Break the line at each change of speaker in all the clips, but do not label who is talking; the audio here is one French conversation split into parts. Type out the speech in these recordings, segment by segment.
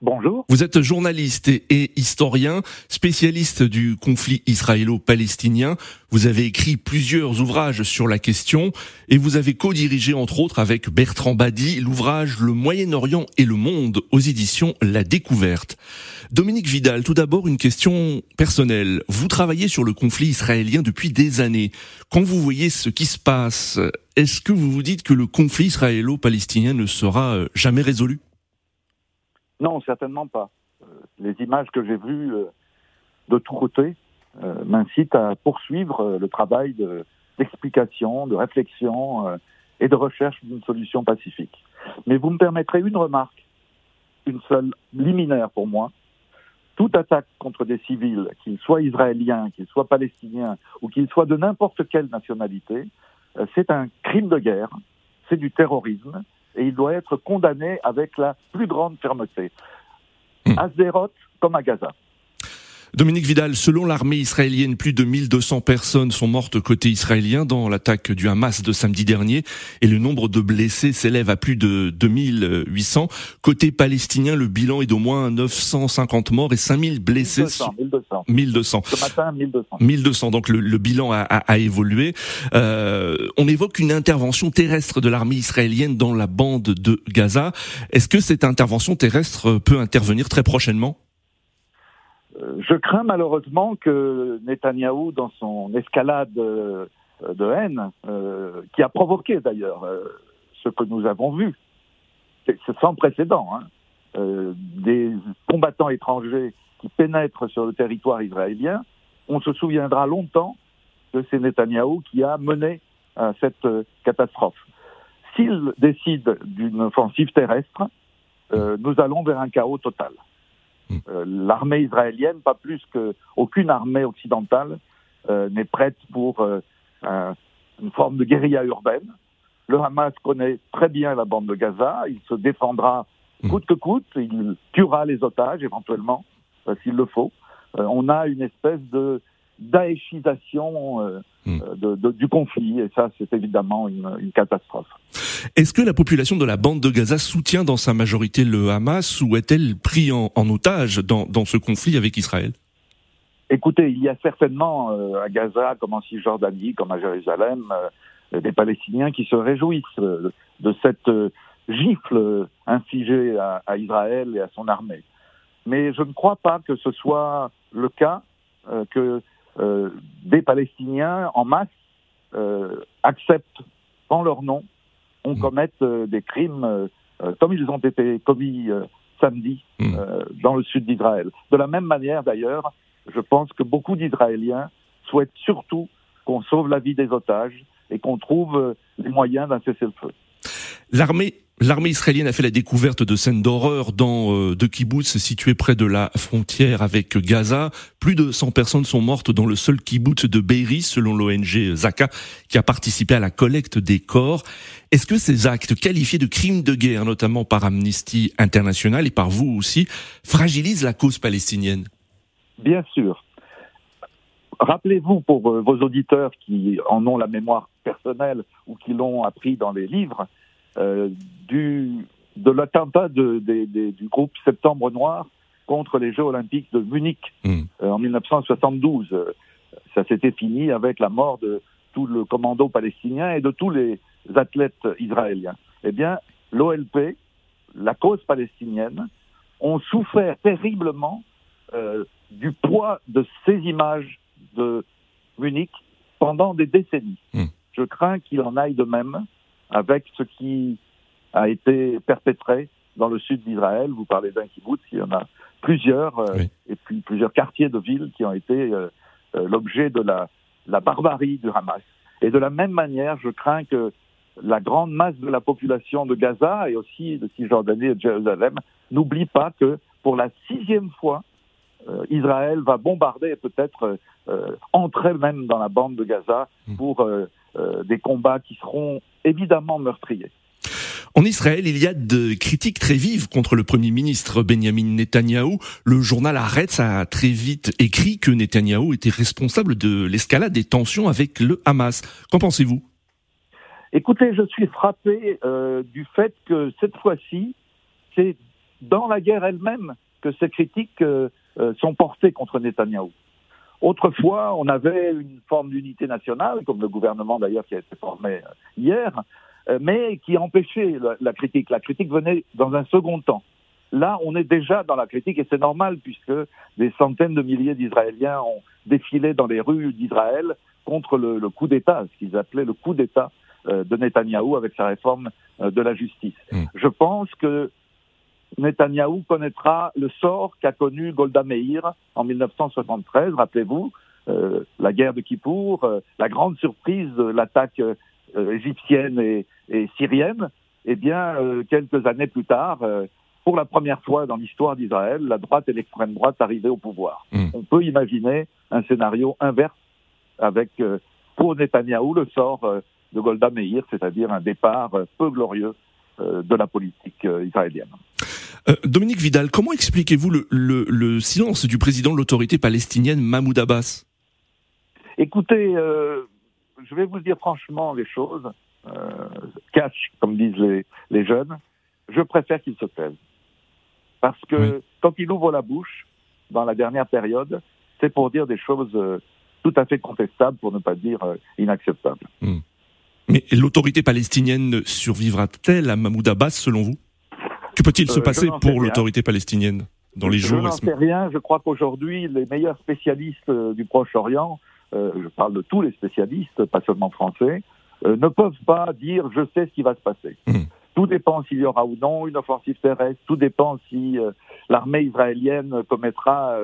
Bonjour.
Vous êtes journaliste et historien, spécialiste du conflit israélo-palestinien. Vous avez écrit plusieurs ouvrages sur la question et vous avez co-dirigé entre autres avec Bertrand Badi l'ouvrage Le Moyen-Orient et le monde aux éditions La Découverte. Dominique Vidal, tout d'abord une question personnelle. Vous travaillez sur le conflit israélien depuis des années. Quand vous voyez ce qui se passe, est-ce que vous vous dites que le conflit israélo-palestinien ne sera euh, jamais résolu?
Non, certainement pas. Euh, les images que j'ai vues euh, de tous côtés euh, m'incitent à poursuivre le travail d'explication, de, réflexion et de recherche d'une solution pacifique. Mais vous me permettrez une remarque, une seule, liminaire pour moi. Toute attaque contre des civils, qu'ils soient israéliens, qu'ils soient palestiniens ou qu'ils soient de n'importe quelle nationalité, c'est un crime de guerre, c'est du terrorisme, et il doit être condamné avec la plus grande fermeté. À hmm. Comme à Gaza.
Dominique Vidal, selon l'armée israélienne, plus de 1200 personnes sont mortes côté israélien dans l'attaque du Hamas de samedi dernier et le nombre de blessés s'élève à plus de 2800. Côté palestinien, le bilan est d'au moins 950 morts et 5000 blessés.
1200. 1200.
1200.
Ce matin, 1200.
1200. Donc le, bilan a, a, évolué. Euh, on évoque une intervention terrestre de l'armée israélienne dans la bande de Gaza. Est-ce que cette intervention terrestre peut intervenir très prochainement?
Je crains malheureusement que Netanyahou, dans son escalade euh, de haine, euh, qui a provoqué d'ailleurs euh, ce que nous avons vu, c'est sans précédent, hein, des combattants étrangers qui pénètrent sur le territoire israélien, on se souviendra longtemps que c'est Netanyahou qui a mené cette catastrophe. S'il décide d'une offensive terrestre, nous allons vers un chaos total. Euh, l'armée israélienne, pas plus qu'aucune armée occidentale, euh, n'est prête pour euh, une forme de guérilla urbaine. Le Hamas connaît très bien la bande de Gaza, il se défendra hmm. coûte que coûte, il tuera les otages éventuellement, s'il le faut. on a une espèce de daéchisation hmm. de, du conflit, et ça c'est évidemment une, une catastrophe.
Est-ce que la population de la bande de Gaza soutient dans sa majorité le Hamas ou est-elle prise en, otage dans, ce conflit avec Israël?
Écoutez, il y a certainement euh, à Gaza, comme en Cisjordanie, comme à Jérusalem, euh, des Palestiniens qui se réjouissent euh, de cette gifle infligée à, à, Israël et à son armée. Mais je ne crois pas que ce soit le cas que des Palestiniens en masse acceptent en leur nom on mm. commette euh, des crimes euh, euh, comme ils ont été commis samedi mm. dans le sud d'Israël. De la même manière, d'ailleurs, je pense que beaucoup d'Israéliens souhaitent surtout qu'on sauve la vie des otages et qu'on trouve les moyens d'un cessez-le-feu.
L'armée L'armée israélienne a fait la découverte de scènes d'horreur dans euh, deux kibbutz situés près de la frontière avec Gaza. Plus de 100 personnes sont mortes dans le seul kibbutz de Be'eri, selon l'ONG Zaka, qui a participé à la collecte des corps. Est-ce que ces actes, qualifiés de crimes de guerre, notamment par Amnesty International et par vous aussi, fragilisent la cause palestinienne?
Bien sûr. Rappelez-vous pour euh, vos auditeurs qui en ont la mémoire personnelle ou qui l'ont appris dans les livres, du, de l'attentat de, du groupe Septembre Noir contre les Jeux Olympiques de Munich hmm. euh, en 1972. Ça s'était fini avec la mort de tout le commando palestinien et de tous les athlètes israéliens. Eh bien, l'OLP, la cause palestinienne, ont souffert terriblement euh, du poids de ces images de Munich pendant des décennies. Hmm. Je crains qu'il en aille de même avec ce qui a été perpétré dans le sud d'Israël. Vous parlez d'un kibbutz, il y en a plusieurs, euh, et puis plusieurs quartiers de villes qui ont été euh, euh, l'objet de la, la barbarie du Hamas. Et de la même manière, je crains que la grande masse de la population de Gaza et aussi de Cisjordanie et de Jérusalem n'oublie pas que pour la sixième fois, Israël va bombarder et peut-être entrer même dans la bande de Gaza hmm. pour des combats qui seront évidemment meurtriers.
En Israël, il y a de critiques très vives contre le Premier ministre Benjamin Netanyahou. Le journal Haaretz a très vite écrit que Netanyahou était responsable de l'escalade des tensions avec le Hamas. Qu'en pensez-vous?
Écoutez, je suis frappé euh, du fait que cette fois-ci, c'est dans la guerre elle-même que ces critiques euh, euh, sont portées contre Netanyahou. Autrefois, on avait une forme d'unité nationale, comme le gouvernement d'ailleurs qui a été formé hier, mais qui empêchait la, critique. La critique venait dans un second temps. Là, on est déjà dans la critique et c'est normal puisque des centaines de milliers d'Israéliens ont défilé dans les rues d'Israël contre le, le coup d'État, ce qu'ils appelaient le coup d'État euh, de Netanyahou avec sa réforme euh, de la justice. Hmm. Je pense que Netanyahou connaîtra le sort qu'a connu Golda Meir en 1973, rappelez-vous, euh, la guerre de Kippour, la grande surprise de l'attaque égyptienne et, syrienne. Eh bien, quelques années plus tard, pour la première fois dans l'histoire d'Israël, la droite et l'extrême droite arrivaient au pouvoir. Hmm. On peut imaginer un scénario inverse avec, pour Netanyahou, le sort de Golda Meir, c'est-à-dire un départ peu glorieux euh, de la politique euh, israélienne.
Euh, Dominique Vidal, comment expliquez-vous le, silence du président de l'autorité palestinienne Mahmoud Abbas?
Écoutez, je vais vous dire franchement les choses, cash, comme disent les, jeunes, je préfère qu'il se taise. Parce que quand il ouvre la bouche, dans la dernière période, c'est pour dire des choses tout à fait contestables, pour ne pas dire inacceptables. Hmm.
Mais l'autorité palestinienne survivra-t-elle à Mahmoud Abbas, selon vous? Que peut-il se euh, passer pour l'autorité palestinienne dans les jours
Je n'en sais rien. Je crois qu'aujourd'hui, les meilleurs spécialistes euh, du Proche-Orient, euh, je parle de tous les spécialistes, pas seulement français, ne peuvent pas dire je sais ce qui va se passer. Hmm. Tout dépend s'il y aura ou non une offensive terrestre, tout dépend si l'armée israélienne commettra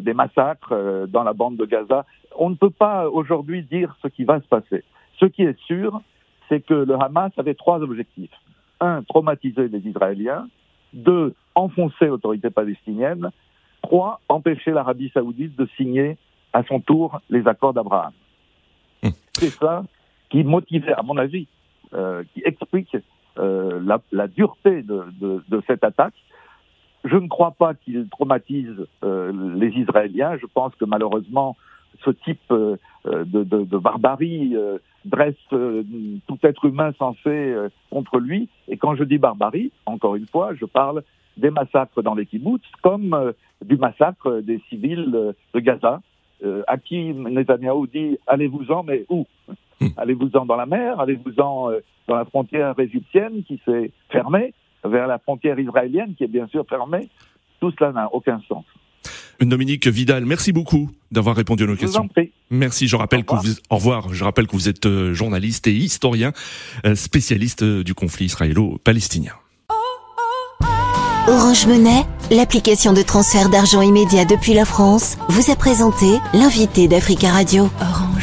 des massacres dans la bande de Gaza. On ne peut pas aujourd'hui dire ce qui va se passer. Ce qui est sûr, c'est que le Hamas avait trois objectifs. Un, traumatiser les Israéliens. Deux, enfoncer l'autorité palestinienne. Trois, empêcher l'Arabie saoudite de signer à son tour les accords d'Abraham. Hum. C'est ça qui motivait, à mon avis, euh, qui explique euh, la, dureté de, cette attaque. Je ne crois pas qu'il traumatise euh, les Israéliens. Je pense que malheureusement, ce type de, de, barbarie dresse euh, tout être humain censé euh, contre lui. Et quand je dis barbarie, encore une fois, je parle des massacres dans les kibbutz comme euh, du massacre des civils de Gaza, à qui Netanyahu dit allez-vous-en, mais où hmm. Allez-vous-en dans la mer Allez-vous-en dans la frontière égyptienne qui s'est fermée vers la frontière israélienne qui est bien sûr fermée Tout cela n'a aucun sens.
Dominique Vidal, merci beaucoup d'avoir répondu à nos questions. Merci. Je rappelle que vous, au revoir. Je rappelle que vous êtes euh, journaliste et historien, euh, spécialiste euh, du conflit israélo-palestinien.
Orange Monnaie, l'application de transfert d'argent immédiat depuis la France, vous a présenté l'invité d'Africa Radio. Orange.